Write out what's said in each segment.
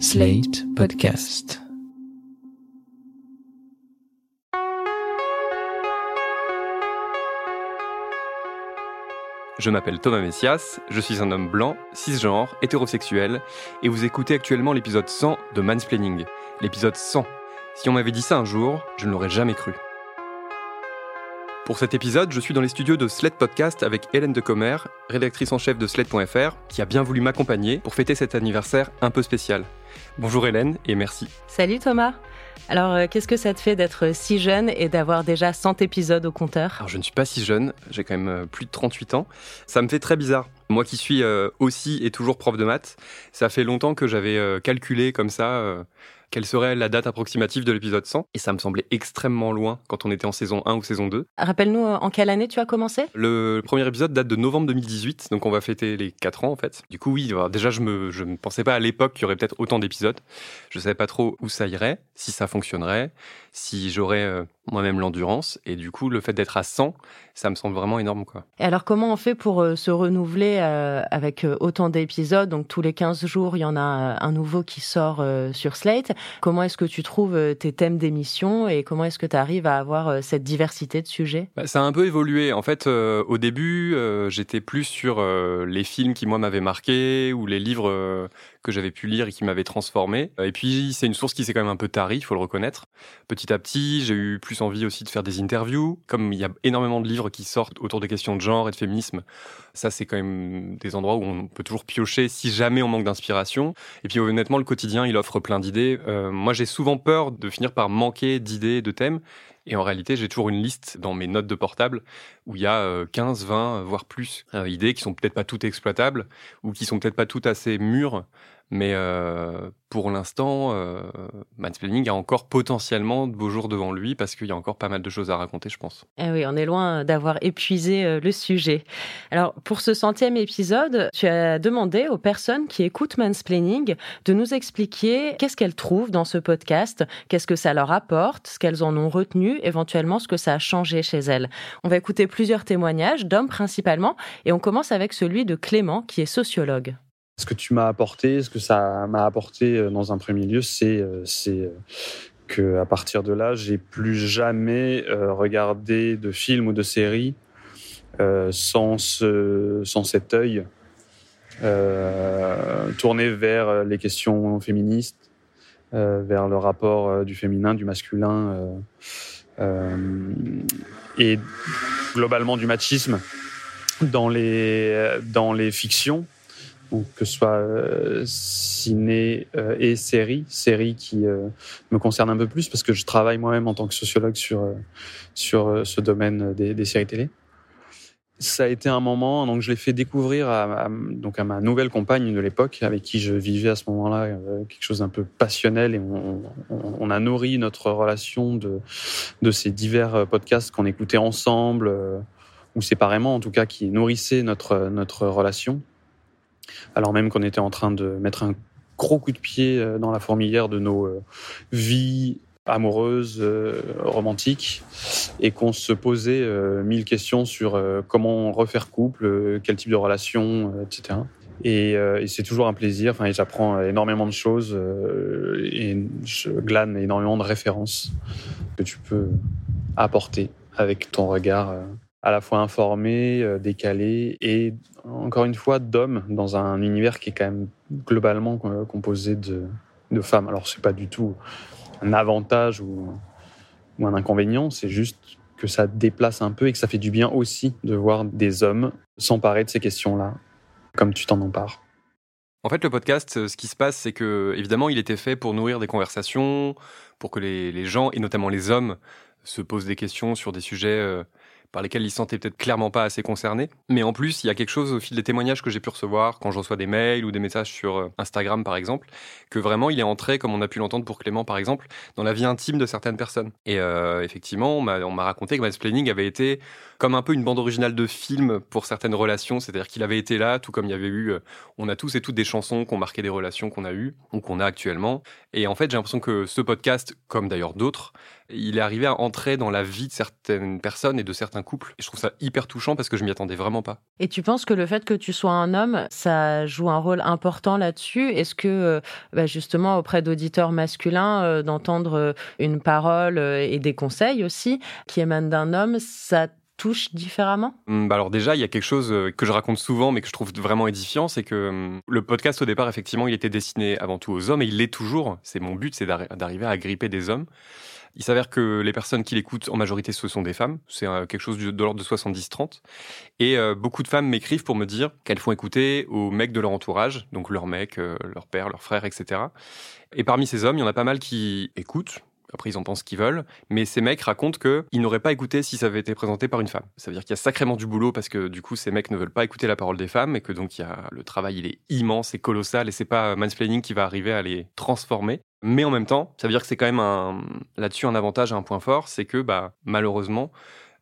Slate Podcast. Je m'appelle Thomas Messias, je suis un homme blanc, cisgenre, hétérosexuel, et vous écoutez actuellement l'épisode 100 de Mansplaining. L'épisode 100. Si on m'avait dit ça un jour, je ne l'aurais jamais cru. Pour cet épisode, je suis dans les studios de Sled Podcast avec Hélène Decomer, rédactrice en chef de Sled.fr, qui a bien voulu m'accompagner pour fêter cet anniversaire un peu spécial. Bonjour Hélène et merci. Salut Thomas. Alors, euh, qu'est-ce que ça te fait d'être si jeune et d'avoir déjà 100 épisodes au compteur? Alors, je ne suis pas si jeune, j'ai quand même euh, plus de 38 ans. Ça me fait très bizarre. Moi qui suis euh, aussi et toujours prof de maths, ça fait longtemps que j'avais calculé comme ça quelle serait la date approximative de l'épisode 100 Et ça me semblait extrêmement loin quand on était en saison 1 ou saison 2. Rappelle-nous en quelle année tu as commencé? Le premier épisode date de novembre 2018, donc on va fêter les 4 ans en fait. Du coup oui, déjà je, me, je ne pensais pas à l'époque qu'il y aurait peut-être autant d'épisodes. Je ne savais pas trop où ça irait, si ça fonctionnerait, si j'aurais euh, moi-même l'endurance. Et du coup, le fait d'être à 100, ça me semble vraiment énorme. Quoi. Et alors, comment on fait pour euh, se renouveler euh, avec autant d'épisodes? Donc, tous les 15 jours, il y en a un nouveau qui sort sur Slate. Comment est-ce que tu trouves tes thèmes d'émission? Et comment est-ce que tu arrives à avoir cette diversité de sujets? Bah, Ça a un peu évolué. En fait, au début, j'étais plus sur les films qui, moi, m'avaient marqué ou les livres que j'avais pu lire et qui m'avait transformé. Et puis c'est une source qui s'est quand même un peu tarie, il faut le reconnaître. Petit à petit, j'ai eu plus envie aussi de faire des interviews. Comme il y a énormément de livres qui sortent autour des questions de genre et de féminisme, ça c'est quand même des endroits où on peut toujours piocher si jamais on manque d'inspiration. Et puis honnêtement, le quotidien, il offre plein d'idées. Euh, moi, j'ai souvent peur de finir par manquer d'idées, de thèmes. Et en réalité, j'ai toujours une liste dans mes notes de portable où il y a 15, euh, 20, voire plus euh, idées qui sont peut-être pas toutes exploitables ou qui sont peut-être pas toutes assez mûres mais euh, pour l'instant, euh, a encore potentiellement de beaux jours devant lui parce qu'il y a encore pas mal de choses à raconter, je pense. Eh oui, on est loin d'avoir épuisé euh, le sujet. Alors, pour ce centième épisode, tu as demandé aux personnes qui écoutent Mansplaining de nous expliquer qu'est-ce qu'elles trouvent dans ce podcast, qu'est-ce que ça leur apporte, ce qu'elles en ont retenu, éventuellement ce que ça a changé chez elles. On va écouter plusieurs témoignages, d'hommes principalement, et on commence avec celui de Clément, qui est sociologue. Ce que tu m'as apporté, ce que ça m'a apporté euh, dans un premier lieu, c'est euh, euh, que à partir de là, j'ai plus jamais regardé de films ou de séries sans ce, sans cet œil tourné vers les questions féministes, vers le rapport du féminin, du masculin et globalement du machisme dans les dans les fictions que ce soit euh, ciné euh, et série, série qui euh, me concerne un peu plus parce que je travaille moi-même en tant que sociologue sur, sur ce domaine des, séries télé. Ça a été un moment, donc je l'ai fait découvrir à, donc à ma nouvelle compagne de l'époque, avec qui je vivais à ce moment-là quelque chose d'un peu passionnel, et on, a nourri notre relation de, de ces divers podcasts qu'on écoutait ensemble, ou séparément en tout cas, qui nourrissaient notre, notre relation alors même qu'on était en train de mettre un gros coup de pied euh, dans la fourmilière de nos euh, vies amoureuses, euh, romantiques, et qu'on se posait mille questions sur comment refaire couple, quel type de relation, etc. Et, c'est toujours un plaisir. Enfin, j'apprends énormément de choses et je glane énormément de références que tu peux apporter avec ton regard à la fois informé, euh, décalé et encore une fois d'hommes dans un univers qui est quand même globalement euh, composé de, de femmes. Alors c'est pas du tout un avantage ou, un inconvénient, c'est juste que ça déplace un peu et que ça fait du bien aussi de voir des hommes s'emparer de ces questions-là, comme tu t'en empares. En fait, le podcast, euh, ce qui se passe, c'est que, évidemment, il était fait pour nourrir des conversations, pour que les gens, et notamment les hommes, se posent des questions sur des sujets par lesquels il se sentait peut-être clairement pas assez concerné. Mais en plus, il y a quelque chose au fil des témoignages que j'ai pu recevoir quand je reçois des mails ou des messages sur euh, Instagram, par exemple, que vraiment il est entré, comme on a pu l'entendre pour Clément, par exemple, dans la vie intime de certaines personnes. Et euh, effectivement, on m'a raconté que Mansplaining avait été comme un peu une bande originale de film pour certaines relations, c'est-à-dire qu'il avait été là, tout comme il y avait eu, euh, on a tous et toutes des chansons qui ont marqué des relations qu'on a eues ou qu'on a actuellement. Et en fait, j'ai l'impression que ce podcast, comme d'ailleurs d'autres, il est arrivé à entrer dans la vie de certaines personnes et de certains Et je trouve ça hyper touchant parce que je m'y attendais vraiment pas. Et tu penses que le fait que tu sois un homme, ça joue un rôle important là-dessus? Est-ce que euh, bah, justement auprès d'auditeurs masculins, euh, d'entendre euh, une parole et des conseils aussi qui émanent d'un homme, ça différemment hum, bah Alors déjà, il y a quelque chose que je raconte souvent, mais que je trouve vraiment édifiant, c'est que hum, le podcast au départ, effectivement, il était destiné avant tout aux hommes, et il l'est toujours. C'est mon but, c'est d'arriver à gripper des hommes. Il s'avère que les personnes qui l'écoutent en majorité, ce sont des femmes. C'est euh, quelque chose de l'ordre de 70-30. Et euh, beaucoup de femmes m'écrivent pour me dire qu'elles font écouter aux mecs de leur entourage, donc leurs mecs, euh, leurs pères, leurs frères, etc. Et parmi ces hommes, il y en a pas mal qui écoutent, après, ils en pensent qu'ils veulent. Mais ces mecs racontent qu'ils n'auraient pas écouté si ça avait été présenté par une femme. Ça veut dire qu'il y a sacrément du boulot parce que du coup, ces mecs ne veulent pas écouter la parole des femmes et que donc il y a, le travail, il est immense et colossal et c'est pas mansplaining qui va arriver à les transformer. Mais en même temps, ça veut dire que c'est quand même là-dessus un avantage un point fort, c'est que bah, malheureusement,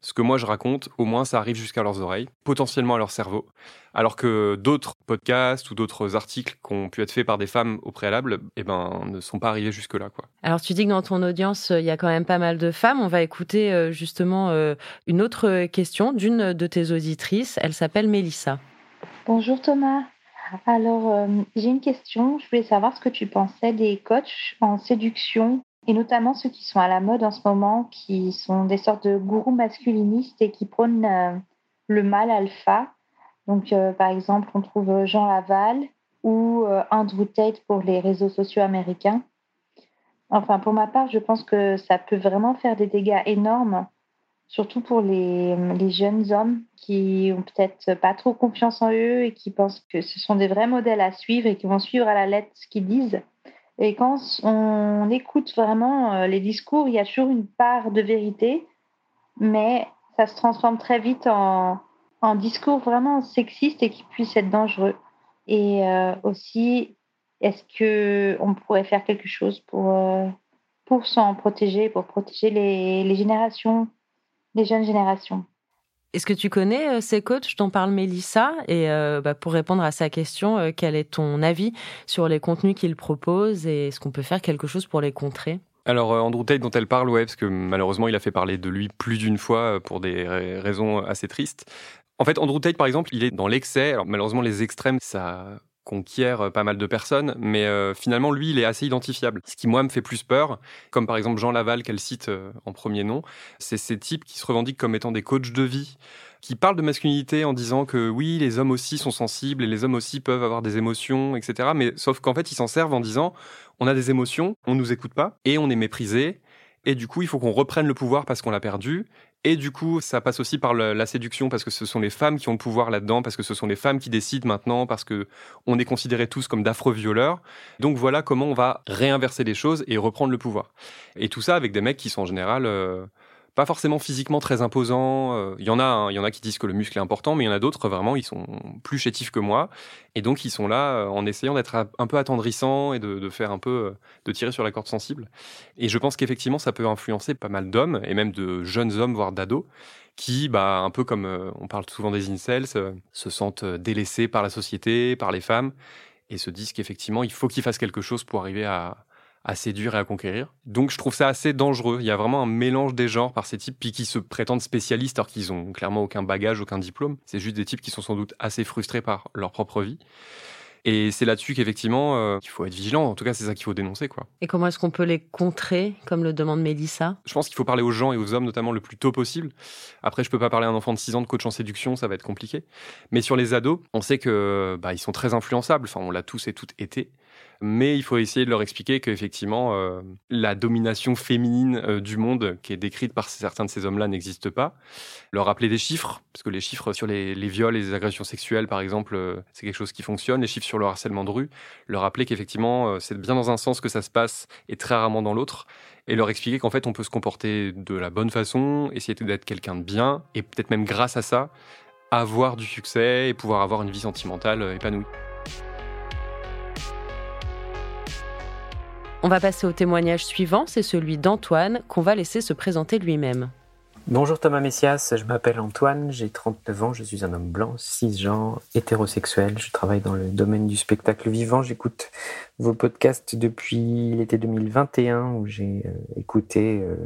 ce que moi je raconte, au moins ça arrive jusqu'à leurs oreilles, potentiellement à leur cerveau. Alors que d'autres podcasts ou d'autres articles qui ont pu être faits par des femmes au préalable, eh ben, ne sont pas arrivés jusque-là. Quoi. Alors tu dis que dans ton audience, il y a quand même pas mal de femmes. On va écouter euh, justement euh, une autre question d'une de tes auditrices. Elle s'appelle Mélissa. Bonjour Thomas. Alors, euh, j'ai une question. Je voulais savoir ce que tu pensais des coachs en séduction et notamment ceux qui sont à la mode en ce moment, qui sont des sortes de gourous masculinistes et qui prônent euh, le mal alpha. Donc, euh, par exemple, on trouve Jean Laval ou Andrew Tate pour les réseaux sociaux américains. Enfin, pour ma part, je pense que ça peut vraiment faire des dégâts énormes surtout pour les, les, jeunes hommes qui ont peut-être pas trop confiance en eux et qui pensent que ce sont des vrais modèles à suivre et qui vont suivre à la lettre ce qu'ils disent. Et quand on écoute vraiment euh, les discours, il y a toujours une part de vérité, mais ça se transforme très vite en, discours vraiment sexiste et qui puisse être dangereux. Et euh, aussi, est-ce que on pourrait faire quelque chose pour, euh, pour s'en protéger, pour protéger les, les générations des jeunes générations? Est-ce que tu connais euh, ces coachs? Dont parle Mélissa Et euh, bah, pour répondre à sa question, euh, quel est ton avis sur les contenus qu'ils proposent et est-ce qu'on peut faire quelque chose pour les contrer? Alors Andrew Tate dont elle parle, ouais, parce que malheureusement il a fait parler de lui plus d'une fois pour des raisons assez tristes. En fait, Andrew Tate, par exemple, il est dans l'excès. Alors malheureusement, les extrêmes, ça conquiert euh, pas mal de personnes, mais euh, finalement, lui, il est assez identifiable. Ce qui, moi, me fait plus peur, comme par exemple Jean Laval, qu'elle cite euh, en premier nom, c'est ces types qui se revendiquent comme étant des coachs de vie, qui parlent de masculinité en disant que oui, les hommes aussi sont sensibles et les hommes aussi peuvent avoir des émotions, etc. Mais sauf qu'en fait, ils s'en servent en disant on a des émotions, on nous écoute pas et on est méprisé. Et du coup, il faut qu'on reprenne le pouvoir parce qu'on l'a perdu. Et du coup, ça passe aussi par la séduction parce que ce sont les femmes qui ont le pouvoir là-dedans, parce que ce sont les femmes qui décident maintenant, parce que on est considérés tous comme d'affreux violeurs. Donc voilà comment on va réinverser les choses et reprendre le pouvoir. Et tout ça avec des mecs qui sont en général euh, pas forcément physiquement très imposants. Euh, il y en a, hein, il y en a qui disent que le muscle est important, mais il y en a d'autres vraiment, ils sont plus chétifs que moi, et donc ils sont là euh, en essayant d'être un peu attendrissants et de, faire un peu, euh, de tirer sur la corde sensible. Et je pense qu'effectivement, ça peut influencer pas mal d'hommes et même de jeunes hommes, voire d'ados, qui, bah, un peu comme on parle souvent des incels, se sentent délaissés par la société, par les femmes, et se disent qu'effectivement, il faut qu'ils fassent quelque chose pour arriver à à séduire et à conquérir. Donc je trouve ça assez dangereux. Il y a vraiment un mélange des genres par ces types, puis qui se prétendent spécialistes alors qu'ils ont clairement aucun bagage, aucun diplôme. C'est juste des types qui sont sans doute assez frustrés par leur propre vie. Et c'est là-dessus qu'effectivement, euh, il faut être vigilant. En tout cas, c'est ça qu'il faut dénoncer. quoi. Et comment est-ce qu'on peut les contrer, comme le demande Mélissa? Je pense qu'il faut parler aux gens et aux hommes, notamment le plus tôt possible. Après, je peux pas parler à un enfant de 6 ans de coach en séduction, ça va être compliqué. Mais sur les ados, on sait que bah, ils sont très influençables. Enfin, on l'a tous et toutes été mais il faut essayer de leur expliquer qu'effectivement, euh, la domination féminine euh, du monde qui est décrite par certains de ces hommes-là n'existe pas. Leur rappeler des chiffres, parce que les chiffres sur les, viols et les agressions sexuelles, par exemple, euh, c'est quelque chose qui fonctionne. Les chiffres sur le harcèlement de rue, leur rappeler qu'effectivement, c'est bien dans un sens que ça se passe et très rarement dans l'autre. Et leur expliquer qu'en fait, on peut se comporter de la bonne façon, essayer d'être quelqu'un de bien, et peut-être même grâce à ça, avoir du succès et pouvoir avoir une vie sentimentale épanouie. On va passer au témoignage suivant, c'est celui d'Antoine qu'on va laisser se présenter lui-même. Bonjour Thomas Messias, je m'appelle Antoine, j'ai 39 ans, je suis un homme blanc, cisgenre, hétérosexuel, je travaille dans le domaine du spectacle vivant, j'écoute vos podcasts depuis l'été 2021 où j'ai euh, écouté euh,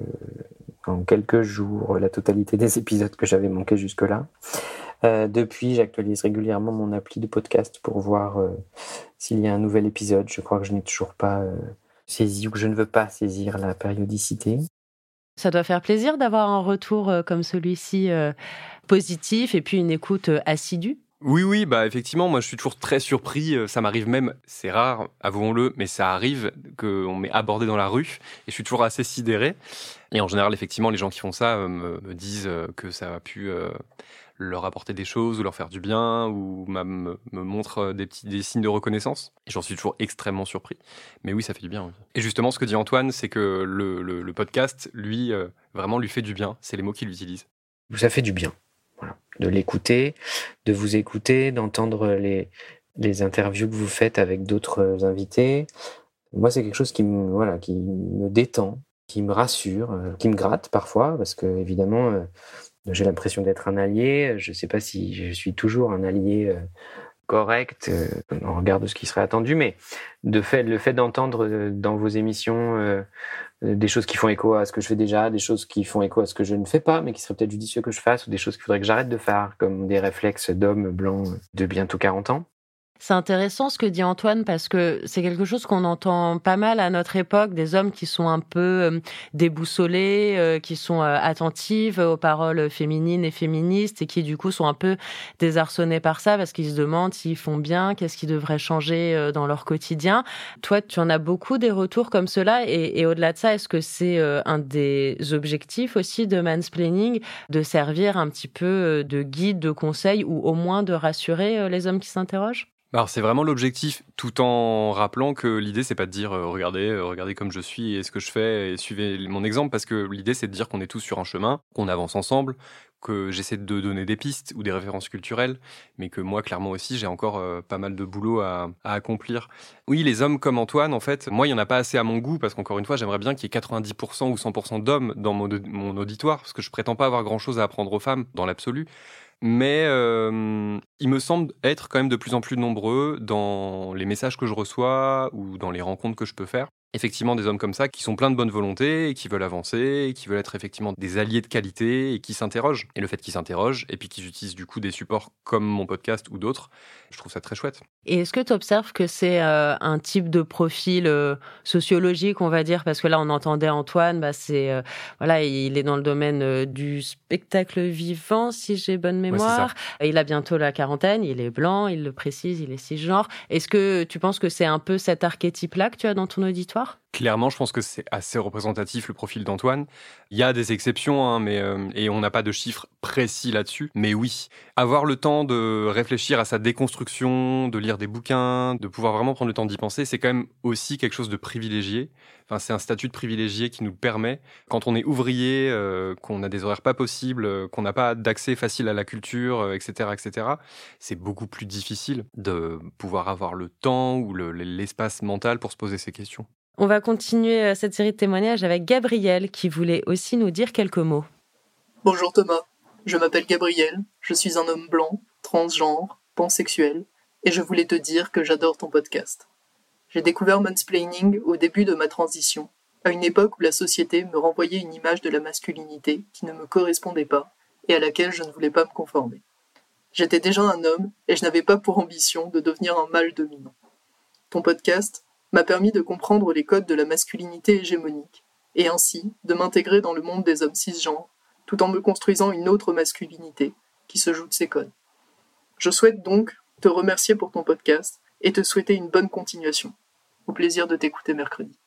en quelques jours la totalité des épisodes que j'avais manqué jusque-là. Euh, depuis, j'actualise régulièrement mon appli de podcast pour voir s'il y a un nouvel épisode. Je crois que je n'ai toujours pas euh, saisi ou que je ne veux pas saisir la périodicité. Ça doit faire plaisir d'avoir un retour comme celui-ci positif et puis une écoute assidue. Oui, oui, bah effectivement, moi je suis toujours très surpris. Ça m'arrive même, c'est rare, avouons-le, mais ça arrive qu'on m'ait abordé dans la rue et je suis toujours assez sidéré. Et en général, effectivement, les gens qui font ça me, me disent que ça a pu leur apporter des choses ou leur faire du bien ou me, me montre des petits des signes de reconnaissance. J'en suis toujours extrêmement surpris. Mais oui, ça fait du bien. Et justement, ce que dit Antoine, c'est que le, le, podcast, lui, euh, vraiment lui fait du bien. C'est les mots qu'il utilise. Ça fait du bien. Voilà. De l'écouter, de vous écouter, d'entendre les, les interviews que vous faites avec d'autres invités. Moi, c'est quelque chose qui me, voilà, qui me détend, qui me rassure, euh, qui me gratte parfois, parce que évidemment, euh, j'ai l'impression d'être un allié. Je ne sais pas si je suis toujours un allié euh, correct euh, en regard de ce qui serait attendu, mais de fait, le fait d'entendre euh, dans vos émissions des choses qui font écho à ce que je fais déjà, des choses qui font écho à ce que je ne fais pas, mais qui serait peut-être judicieux que je fasse, ou des choses qu'il faudrait que j'arrête de faire, comme des réflexes d'homme blanc de bientôt 40 ans. C'est intéressant ce que dit Antoine parce que c'est quelque chose qu'on entend pas mal à notre époque, des hommes qui sont un peu euh, déboussolés, euh, qui sont euh, attentifs aux paroles féminines et féministes et qui du coup sont un peu désarçonnés par ça parce qu'ils se demandent s'ils font bien, qu'est-ce qui devrait changer dans leur quotidien. Toi, tu en as beaucoup des retours comme cela et, et au-delà de ça, est-ce que c'est un des objectifs aussi de mansplaining de servir un petit peu de guide, de conseil ou au moins de rassurer les hommes qui s'interrogent? Alors c'est vraiment l'objectif, tout en rappelant que l'idée c'est pas de dire euh, regardez, euh, regardez comme je suis et ce que je fais et suivez mon exemple, parce que l'idée c'est de dire qu'on est tous sur un chemin, qu'on avance ensemble, que j'essaie de donner des pistes ou des références culturelles, mais que moi clairement aussi j'ai encore euh, pas mal de boulot à, accomplir. Oui, les hommes comme Antoine, en fait, moi il y en a pas assez à mon goût parce qu'encore une fois j'aimerais bien qu'il y ait 90% ou 100% d'hommes dans mon, mon auditoire, parce que je prétends pas avoir grand chose à apprendre aux femmes dans l'absolu mais euh, il me semble être quand même de plus en plus nombreux dans les messages que je reçois ou dans les rencontres que je peux faire effectivement des hommes comme ça qui sont pleins de bonne volonté et qui veulent avancer, et qui veulent être effectivement des alliés de qualité et qui s'interrogent. Et le fait qu'ils s'interrogent et puis qu'ils utilisent du coup des supports comme mon podcast ou d'autres, je trouve ça très chouette. Et est-ce que tu observes que c'est euh, un type de profil euh, sociologique, on va dire, parce que là on entendait Antoine, bah c'est euh, voilà, il est dans le domaine du spectacle vivant, si j'ai bonne mémoire. il a bientôt la quarantaine, il est blanc, il le précise, il est cisgenre. Est-ce que tu penses que c'est un peu cet archétype-là que tu as dans ton auditoire? Nord Clairement, je pense que c'est assez représentatif le profil d'Antoine. Il y a des exceptions, hein, mais euh, et on n'a pas de chiffres précis là-dessus. Mais oui, avoir le temps de réfléchir à sa déconstruction, de lire des bouquins, de pouvoir vraiment prendre le temps d'y penser, c'est quand même aussi quelque chose de privilégié. Enfin, c'est un statut de privilégié qui nous permet, quand on est ouvrier, euh, qu'on a des horaires pas possibles, euh, qu'on n'a pas d'accès facile à la culture, etc., etc. C'est beaucoup plus difficile de pouvoir avoir le temps ou l'espace mental pour se poser ces questions. Continuer euh, cette série de témoignages avec Gabriel qui voulait aussi nous dire quelques mots. Bonjour Thomas, je m'appelle Gabriel, je suis un homme blanc, transgenre, pansexuel, et je voulais te dire que j'adore ton podcast. J'ai découvert mansplaining au début de ma transition, à une époque où la société me renvoyait une image de la masculinité qui ne me correspondait pas et à laquelle je ne voulais pas me conformer. J'étais déjà un homme et je n'avais pas pour ambition de devenir un mâle dominant. Ton podcast m'a permis de comprendre les codes de la masculinité hégémonique, et ainsi de m'intégrer dans le monde des hommes cisgenres, tout en me construisant une autre masculinité qui se joue de ces codes. Je souhaite donc te remercier pour ton podcast et te souhaiter une bonne continuation. Au plaisir de t'écouter mercredi.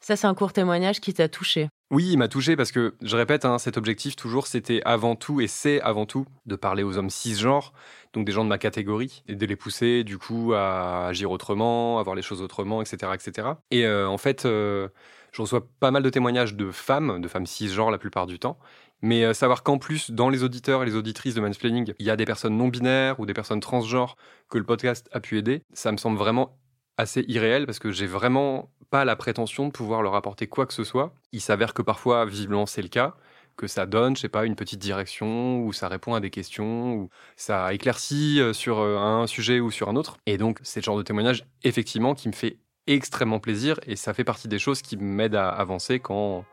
Ça, c'est un court témoignage qui t'a touché. Oui, il m'a touché parce que, je répète, hein, cet objectif toujours, c'était avant tout, et c'est avant tout, de parler aux hommes cisgenres, donc des gens de ma catégorie, et de les pousser du coup à agir autrement, à voir les choses autrement, etc. etc. Et euh, en fait, euh, je reçois pas mal de témoignages de femmes, de femmes cisgenres la plupart du temps, mais euh, savoir qu'en plus, dans les auditeurs et les auditrices de Mansplaining, il y a des personnes non binaires ou des personnes transgenres que le podcast a pu aider, ça me semble vraiment assez irréel parce que j'ai vraiment pas la prétention de pouvoir leur apporter quoi que ce soit. Il s'avère que parfois, visiblement, c'est le cas, que ça donne, je sais pas, une petite direction, ou ça répond à des questions, ou ça éclaircit euh, sur euh, un sujet ou sur un autre. Et donc, c'est le genre de témoignage, effectivement, qui me fait extrêmement plaisir, et ça fait partie des choses qui m'aident à avancer quand,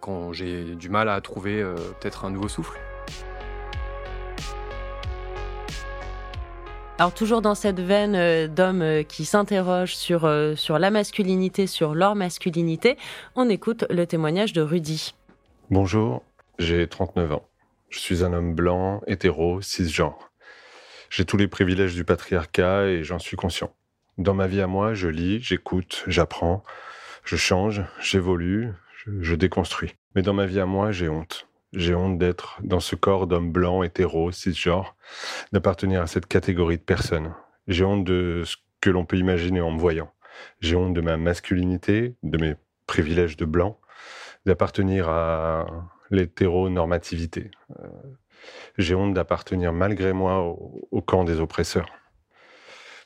quand j'ai du mal à trouver euh, peut-être un nouveau souffle. Alors toujours dans cette veine euh, d'hommes euh, qui s'interrogent sur, euh, sur la masculinité, sur leur masculinité, on écoute le témoignage de Rudy. Bonjour, j'ai 39 ans. Je suis un homme blanc, hétéro, cisgenre. J'ai tous les privilèges du patriarcat et j'en suis conscient. Dans ma vie à moi, je lis, j'écoute, j'apprends, je change, j'évolue, je, je déconstruis. Mais dans ma vie à moi, j'ai honte. J'ai honte d'être dans ce corps d'homme blanc, hétéro, cisgenre, d'appartenir à cette catégorie de personnes. J'ai honte de ce que l'on peut imaginer en me voyant. J'ai honte de ma masculinité, de mes privilèges de blanc, d'appartenir à l'hétéronormativité. Euh, J'ai honte d'appartenir malgré moi au, camp des oppresseurs.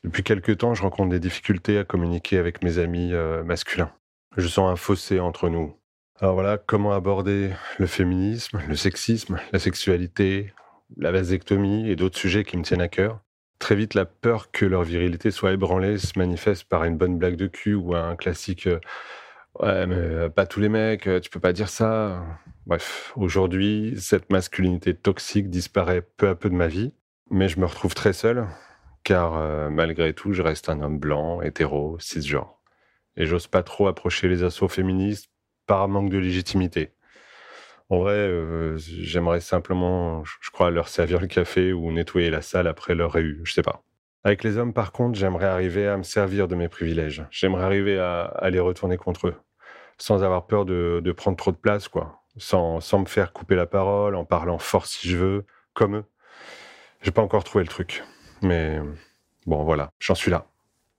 Depuis quelque temps, je rencontre des difficultés à communiquer avec mes amis euh, masculins. Je sens un fossé entre nous. Alors voilà, comment aborder le féminisme, le sexisme, la sexualité, la vasectomie et d'autres sujets qui me tiennent à cœur. Très vite, la peur que leur virilité soit ébranlée se manifeste par une bonne blague de cul ou un classique euh, Ouais, mais euh, pas tous les mecs, euh, tu peux pas dire ça. Bref, aujourd'hui, cette masculinité toxique disparaît peu à peu de ma vie, mais je me retrouve très seul, car malgré tout, je reste un homme blanc, hétéro, cisgenre. Et j'ose pas trop approcher les assauts féministes par manque de légitimité. En vrai, euh, j'aimerais simplement, je crois, leur servir le café ou nettoyer la salle après leur réu, je sais pas. Avec les hommes, par contre, j'aimerais arriver à me servir de mes privilèges. J'aimerais arriver à, à les retourner contre eux, sans avoir peur de, de prendre trop de place, quoi. Sans, sans me faire couper la parole, en parlant fort si je veux, comme eux. J'ai pas encore trouvé le truc. Mais bon, voilà, j'en suis là.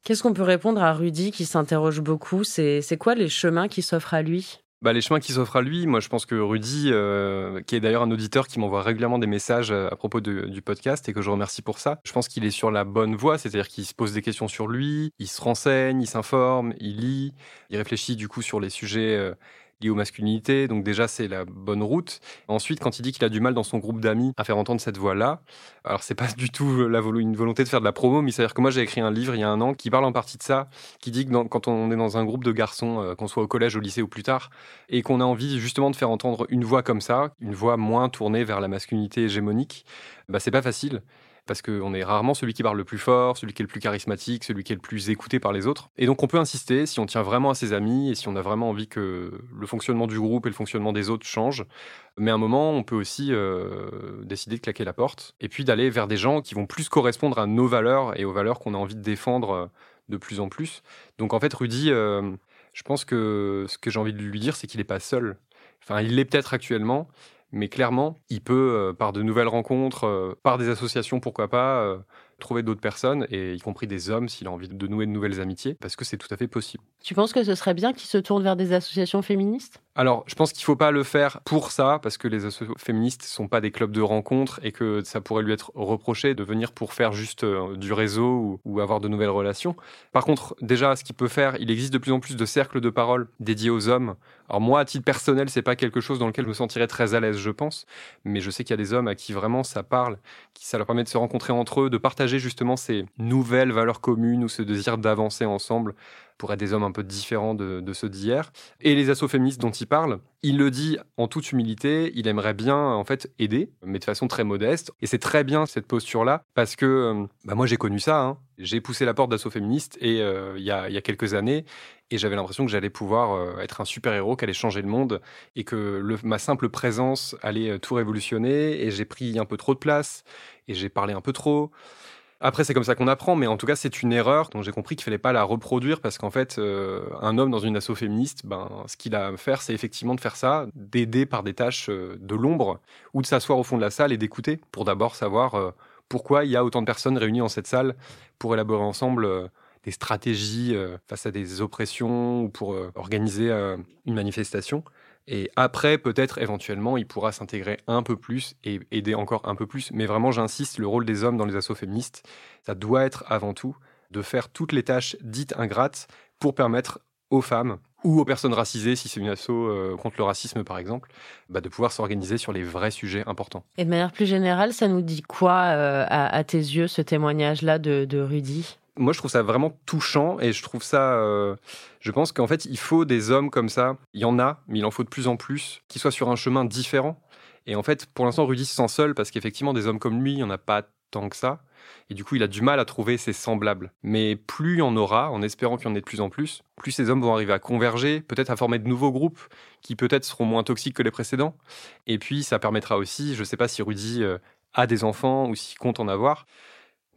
Qu'est-ce qu'on peut répondre à Rudy qui s'interroge beaucoup? C'est quoi les chemins qui s'offrent à lui? Bah, les chemins qui s'offrent à lui, moi je pense que Rudy, euh, qui est d'ailleurs un auditeur qui m'envoie régulièrement des messages euh, à propos du podcast et que je remercie pour ça, je pense qu'il est sur la bonne voie, c'est-à-dire qu'il se pose des questions sur lui, il se renseigne, il s'informe, il lit, il réfléchit du coup sur les sujets euh, liés aux masculinités, donc déjà c'est la bonne route. Ensuite, quand il dit qu'il a du mal dans son groupe d'amis à faire entendre cette voix-là, alors c'est pas du tout la une volonté de faire de la promo, mais c'est-à-dire que moi j'ai écrit un livre il y a un an qui parle en partie de ça, qui dit que quand on est dans un groupe de garçons, euh, qu'on soit au collège, au lycée ou plus tard, et qu'on a envie justement de faire entendre une voix comme ça, une voix moins tournée vers la masculinité hégémonique, bah c'est pas facile. Parce qu'on est rarement celui qui parle le plus fort, celui qui est le plus charismatique, celui qui est le plus écouté par les autres. Et donc on peut insister si on tient vraiment à ses amis et si on a vraiment envie que le fonctionnement du groupe et le fonctionnement des autres changent. Mais à un moment, on peut aussi euh, décider de claquer la porte et puis d'aller vers des gens qui vont plus correspondre à nos valeurs et aux valeurs qu'on a envie de défendre euh, de plus en plus. Donc en fait, Rudy, euh, je pense que ce que j'ai envie de lui dire, c'est qu'il n'est pas seul. Enfin, il l'est peut-être actuellement, mais clairement, il peut, euh, par de nouvelles rencontres, euh, par des associations, pourquoi pas, euh, trouver d'autres personnes, et y compris des hommes, s'il a envie de nouer de nouvelles amitiés, parce que c'est tout à fait possible. Tu penses que ce serait bien qu'il se tourne vers des associations féministes? Alors, je pense qu'il faut pas le faire pour ça, parce que les associations féministes sont pas des clubs de rencontres et que ça pourrait lui être reproché de venir pour faire juste euh, du réseau ou, avoir de nouvelles relations. Par contre, déjà, ce qu'il peut faire, il existe de plus en plus de cercles de parole dédiés aux hommes. Alors moi, à titre personnel, c'est pas quelque chose dans lequel je me sentirais très à l'aise, je pense, mais je sais qu'il y a des hommes à qui vraiment ça parle, qui ça leur permet de se rencontrer entre eux, de partager justement ces nouvelles valeurs communes ou ce désir d'avancer ensemble pour être des hommes un peu différents de, de ceux d'hier. Et les assauts féministes dont il parle, il le dit en toute humilité, il aimerait bien en fait aider, mais de façon très modeste. Et c'est très bien cette posture-là, parce que euh, bah, moi j'ai connu ça, hein. j'ai poussé la porte d'assauts féministes et euh, il y, a, y a quelques années, et j'avais l'impression que j'allais pouvoir euh, être un super-héros, qu'allait changer le monde, et que ma simple présence allait tout révolutionner, et j'ai pris un peu trop de place, et j'ai parlé un peu trop. Après, c'est comme ça qu'on apprend, mais en tout cas, c'est une erreur dont j'ai compris qu'il fallait pas la reproduire parce qu'en fait, euh, un homme dans une asso féministe, ben, ce qu'il a à faire, c'est effectivement de faire ça, d'aider par des tâches euh, de l'ombre ou de s'asseoir au fond de la salle et d'écouter pour d'abord savoir euh, pourquoi il y a autant de personnes réunies dans cette salle pour élaborer ensemble des stratégies euh, face à des oppressions ou pour euh, organiser euh, une manifestation. Et après, peut-être éventuellement, il pourra s'intégrer un peu plus et aider encore un peu plus. Mais vraiment, j'insiste, le rôle des hommes dans les assauts féministes, ça doit être avant tout de faire toutes les tâches dites ingrates pour permettre aux femmes ou aux personnes racisées, si c'est une asso euh, contre le racisme par exemple, bah, de pouvoir s'organiser sur les vrais sujets importants. Et de manière plus générale, ça nous dit quoi à, tes yeux, ce témoignage-là de Rudy? Moi, je trouve ça vraiment touchant et je trouve ça. euh, je pense qu'en fait, il faut des hommes comme ça. Il y en a, mais il en faut de plus en plus qui soient sur un chemin différent. Et en fait, pour l'instant, Rudy se sent seul parce qu'effectivement, des hommes comme lui, il n'y en a pas tant que ça. Et du coup, il a du mal à trouver ses semblables. Mais plus il y en aura, en espérant qu'il y en ait de plus en plus, plus ces hommes vont arriver à converger, peut-être à former de nouveaux groupes qui peut-être seront moins toxiques que les précédents. Et puis, ça permettra aussi, je ne sais pas si Rudy euh, a des enfants ou s'il compte en avoir,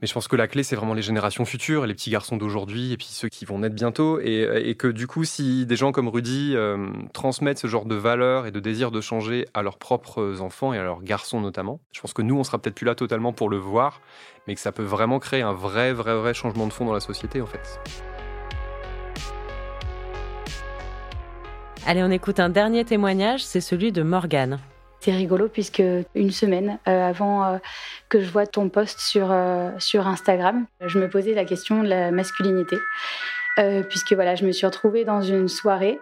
mais je pense que la clé, c'est vraiment les générations futures, les petits garçons d'aujourd'hui et puis ceux qui vont naître bientôt. Et, et que du coup, si des gens comme Rudy euh, transmettent ce genre de valeurs et de désir de changer à leurs propres enfants et à leurs garçons notamment, je pense que nous, on sera peut-être plus là totalement pour le voir, mais que ça peut vraiment créer un vrai, vrai, vrai changement de fond dans la société en fait. Allez, on écoute un dernier témoignage, c'est celui de Morgane. C'est rigolo puisque une semaine euh, avant euh, que je vois ton post sur, euh, sur Instagram, je me posais la question de la masculinité. Puisque voilà, je me suis retrouvée dans une soirée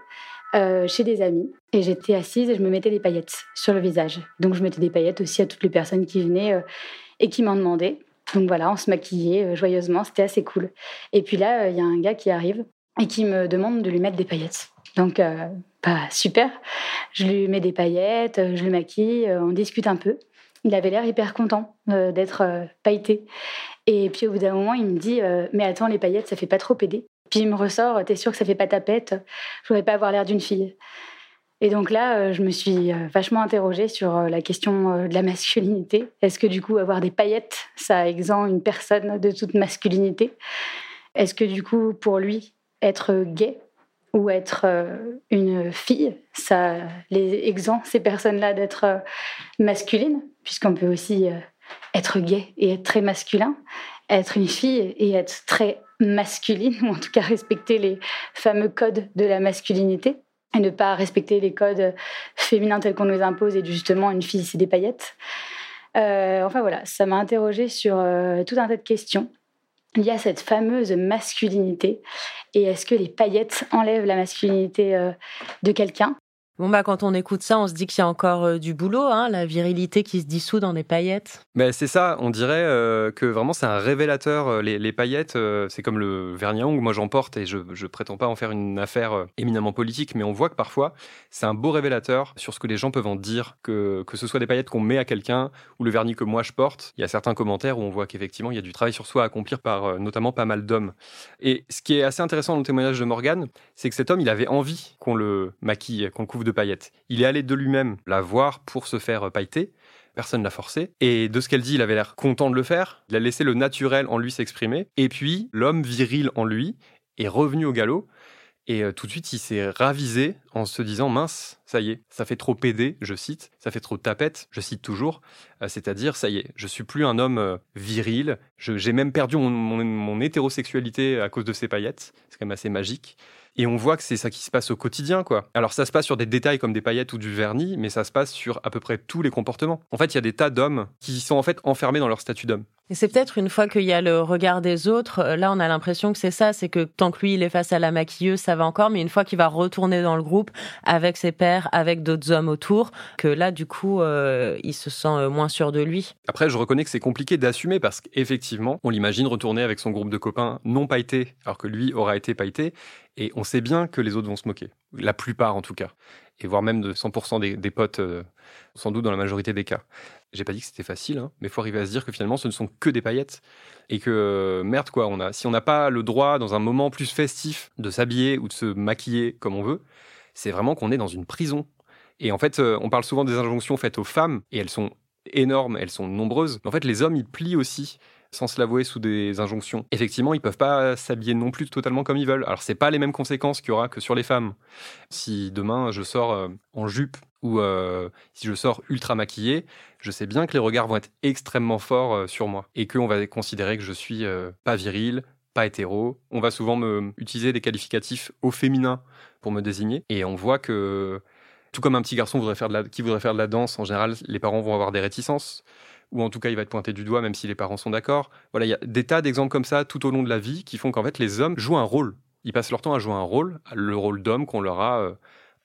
chez des amis et j'étais assise et je me mettais des paillettes sur le visage. Donc je mettais des paillettes aussi à toutes les personnes qui venaient et qui m'en demandaient. Donc voilà, on se maquillait joyeusement, c'était assez cool. Et puis là, il y a un gars qui arrive et qui me demande de lui mettre des paillettes. Donc, euh, bah, super. Je lui mets des paillettes, euh, je le maquille, euh, on discute un peu. Il avait l'air hyper content euh, d'être pailleté. Et puis au bout d'un moment, il me dit Mais attends, les paillettes, ça fait pas trop pédé. Puis il me ressort T'es sûr que ça fait pas tapette Je voudrais pas avoir l'air d'une fille. Et donc là, je me suis vachement interrogée sur la question de la masculinité. Est-ce que du coup, avoir des paillettes, ça exempt une personne de toute masculinité? Est-ce que du coup, pour lui, être gay ou être euh, une fille, ça les exempt ces personnes-là d'être euh, masculines, puisqu'on peut aussi euh, être gay et être très masculin, être une fille et être très masculine, ou en tout cas respecter les fameux codes de la masculinité et ne pas respecter les codes féminins tels qu'on nous impose et justement une fille c'est des paillettes. Enfin voilà, ça m'a interrogée sur tout un tas de questions liées à cette fameuse masculinité. Et est-ce que les paillettes enlèvent la masculinité euh, de quelqu'un? Bon, bah, quand on écoute ça, on se dit qu'il y a encore euh, du boulot, hein, la virilité qui se dissout dans des paillettes. Mais c'est ça, on dirait euh, que vraiment c'est un révélateur. euh, Les, les paillettes, c'est comme le vernis à ongles, moi j'en porte et je, je prétends pas en faire une affaire éminemment politique, mais on voit que parfois c'est un beau révélateur sur ce que les gens peuvent en dire, que, que ce soit des paillettes qu'on met à quelqu'un ou le vernis que moi je porte. Il y a certains commentaires où on voit qu'effectivement il y a du travail sur soi à accomplir par notamment pas mal d'hommes. Et ce qui est assez intéressant dans le témoignage de Morgane, c'est que cet homme il avait envie qu'on le maquille, qu'on le couvre de paillettes. Il est allé de lui-même la voir pour se faire euh, pailleter. Personne l'a forcé. Et de ce qu'elle dit, il avait l'air content de le faire. Il a laissé le naturel en lui s'exprimer. Et puis, l'homme viril en lui est revenu au galop. Et euh, tout de suite, il s'est ravisé en se disant mince, ça y est, ça fait trop pédé, je cite, ça fait trop tapette, je cite toujours. Euh, C'est-à-dire, ça y est, je suis plus un homme viril. J'ai même perdu mon- mon hétérosexualité à cause de ces paillettes. C'est quand même assez magique. Et on voit que c'est ça qui se passe au quotidien, quoi. Alors ça se passe sur des détails comme des paillettes ou du vernis, mais ça se passe sur à peu près tous les comportements. En fait, il y a des tas d'hommes qui sont en fait enfermés dans leur statut d'homme. Et c'est peut-être une fois qu'il y a le regard des autres, euh, là on a l'impression que c'est ça, c'est que tant que lui il est face à la maquilleuse, ça va encore, mais une fois qu'il va retourner dans le groupe avec ses pairs, avec d'autres hommes autour, que là du coup euh, il se sent euh, moins sûr de lui. Après, je reconnais que c'est compliqué d'assumer parce qu'effectivement, on l'imagine retourner avec son groupe de copains non pailletés, alors que lui aura été pailleté, et on sait bien que les autres vont se moquer, la plupart en tout cas, et voire même de 100% des, potes, sans doute dans la majorité des cas. J'ai pas dit que c'était facile, hein, mais il faut arriver à se dire que finalement, ce ne sont que des paillettes, et que euh, merde quoi, si on n'a pas le droit dans un moment plus festif de s'habiller ou de se maquiller comme on veut, c'est vraiment qu'on est dans une prison. Et en fait, euh, on parle souvent des injonctions faites aux femmes, et elles sont énormes, elles sont nombreuses. En fait, les hommes, ils plient aussi sans se l'avouer sous des injonctions. Effectivement, ils peuvent pas s'habiller non plus totalement comme ils veulent. Alors, c'est pas les mêmes conséquences qu'il y aura que sur les femmes. Si demain je sors euh, en jupe ou euh, si je sors ultra maquillé, je sais bien que les regards vont être extrêmement forts euh, sur moi et qu'on va considérer que je suis euh, pas viril, pas hétéro. On va souvent me utiliser des qualificatifs au féminin pour me désigner et on voit que tout comme un petit garçon voudrait faire qui voudrait faire de la danse, en général, les parents vont avoir des réticences ou en tout cas il va être pointé du doigt même si les parents sont d'accord. Voilà, il y a des tas d'exemples comme ça tout au long de la vie qui font qu'en fait les hommes jouent un rôle. Ils passent leur temps à jouer un rôle, le rôle d'homme qu'on leur a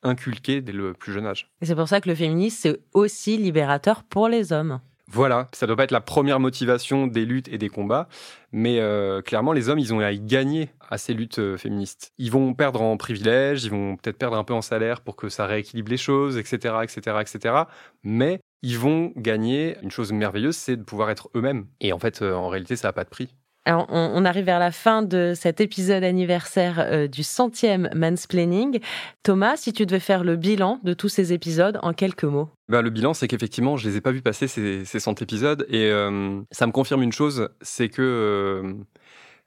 inculqué dès le plus jeune âge. Et c'est pour ça que le féminisme c'est aussi libérateur pour les hommes. Voilà, ça doit pas être la première motivation des luttes et des combats, mais euh, clairement, les hommes, ils ont à y gagner à ces luttes euh, féministes. Ils vont perdre en privilèges, ils vont peut-être perdre un peu en salaire pour que ça rééquilibre les choses, etc., etc., etc. Mais ils vont gagner une chose merveilleuse, c'est de pouvoir être eux-mêmes. Et en fait, euh, en réalité, ça n'a pas de prix. On, arrive vers la fin de cet épisode anniversaire euh, du centième mansplaining. Thomas, si tu devais faire le bilan de tous ces épisodes en quelques mots. Ben, le bilan, c'est qu'effectivement, je les ai pas vus passer ces, ces 100 épisodes et euh, ça me confirme une chose, c'est que euh,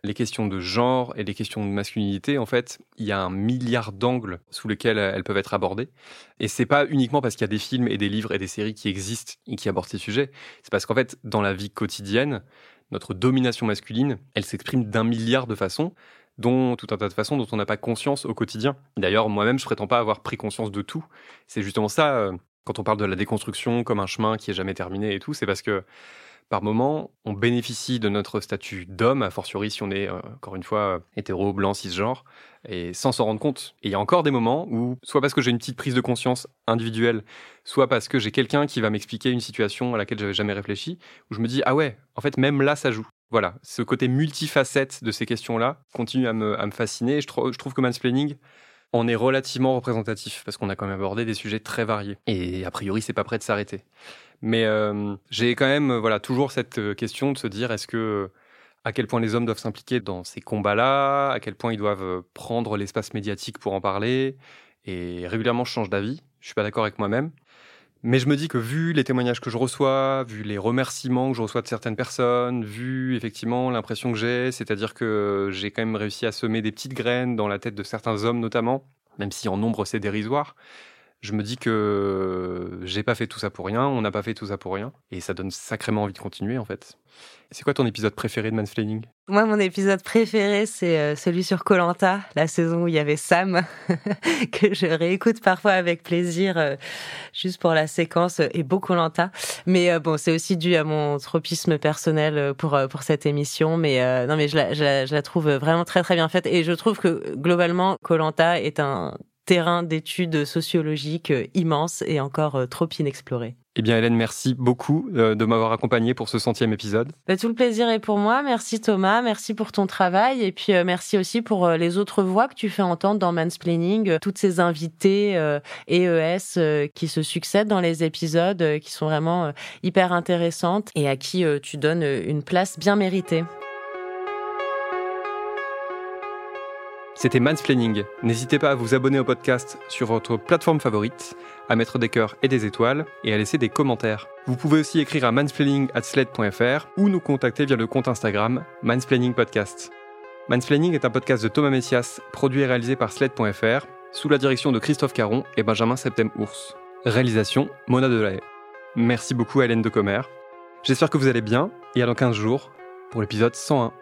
les questions de genre et les questions de masculinité, en fait, il y a un milliard d'angles sous lesquels elles peuvent être abordées. Et c'est pas uniquement parce qu'il y a des films et des livres et des séries qui existent et qui abordent ces sujets. C'est parce qu'en fait, dans la vie quotidienne, notre domination masculine, elle s'exprime d'un milliard de façons, dont tout un tas de façons dont on n'a pas conscience au quotidien. D'ailleurs, moi-même, je prétends pas avoir pris conscience de tout. C'est justement ça, euh, quand on parle de la déconstruction comme un chemin qui est jamais terminé et tout, c'est parce que par moment, on bénéficie de notre statut d'homme, a fortiori si on est, euh, encore une fois, hétéro, blanc, cisgenre, et sans s'en rendre compte. Et il y a encore des moments où, soit parce que j'ai une petite prise de conscience individuelle, soit parce que j'ai quelqu'un qui va m'expliquer une situation à laquelle j'avais jamais réfléchi, où je me dis, ah ouais, en fait, même là, ça joue. Voilà, ce côté multifacette de ces questions-là continue à me, fasciner. je, je trouve que mansplaining, on est relativement représentatif parce qu'on a quand même abordé des sujets très variés. Et a priori, c'est pas prêt de s'arrêter. Mais euh, j'ai quand même voilà toujours cette euh, question de se dire est-ce que à quel point les hommes doivent s'impliquer dans ces combats-là, à quel point ils doivent euh, prendre l'espace médiatique pour en parler. Et régulièrement, je change d'avis. Je suis pas d'accord avec moi-même. Mais je me dis que vu les témoignages que je reçois, vu les remerciements que je reçois de certaines personnes, vu effectivement l'impression que j'ai, c'est-à-dire que j'ai quand même réussi à semer des petites graines dans la tête de certains hommes notamment, même si en nombre c'est dérisoire, je me dis que j'ai pas fait tout ça pour rien, on n'a pas fait tout ça pour rien, et ça donne sacrément envie de continuer en fait. C'est quoi ton épisode préféré de Mansplaining? Moi, mon épisode préféré, c'est euh, celui sur Colanta, la saison où il y avait Sam, que je réécoute parfois avec plaisir, euh, juste pour la séquence et beau Colanta. Mais euh, bon, c'est aussi dû à mon tropisme personnel pour pour cette émission. Mais non, mais je la, je la trouve vraiment très très bien faite, et je trouve que globalement, Colanta est un terrain d'études sociologiques euh, immense et encore euh, trop inexploré. Eh bien, Hélène, merci beaucoup euh, de m'avoir accompagné pour ce centième épisode. Bah, tout le plaisir est pour moi. Merci Thomas, merci pour ton travail et puis merci aussi pour les autres voix que tu fais entendre dans Mansplaining, toutes ces invités EES qui se succèdent dans les épisodes, qui sont vraiment hyper intéressantes et à qui tu donnes une place bien méritée. C'était Mansplaining. N'hésitez pas à vous abonner au podcast sur votre plateforme favorite, à mettre des cœurs et des étoiles et à laisser des commentaires. Vous pouvez aussi écrire à mansplaining@sled.fr ou nous contacter via le compte Instagram Mansplaining Podcast. Mansplaining est un podcast de Thomas Messias, produit et réalisé par sled.fr, sous la direction de Christophe Caron et Benjamin Septem-Ours. Réalisation Mona Delahaye. Merci beaucoup à Hélène de Commer. J'espère que vous allez bien et à dans 15 jours pour l'épisode 101.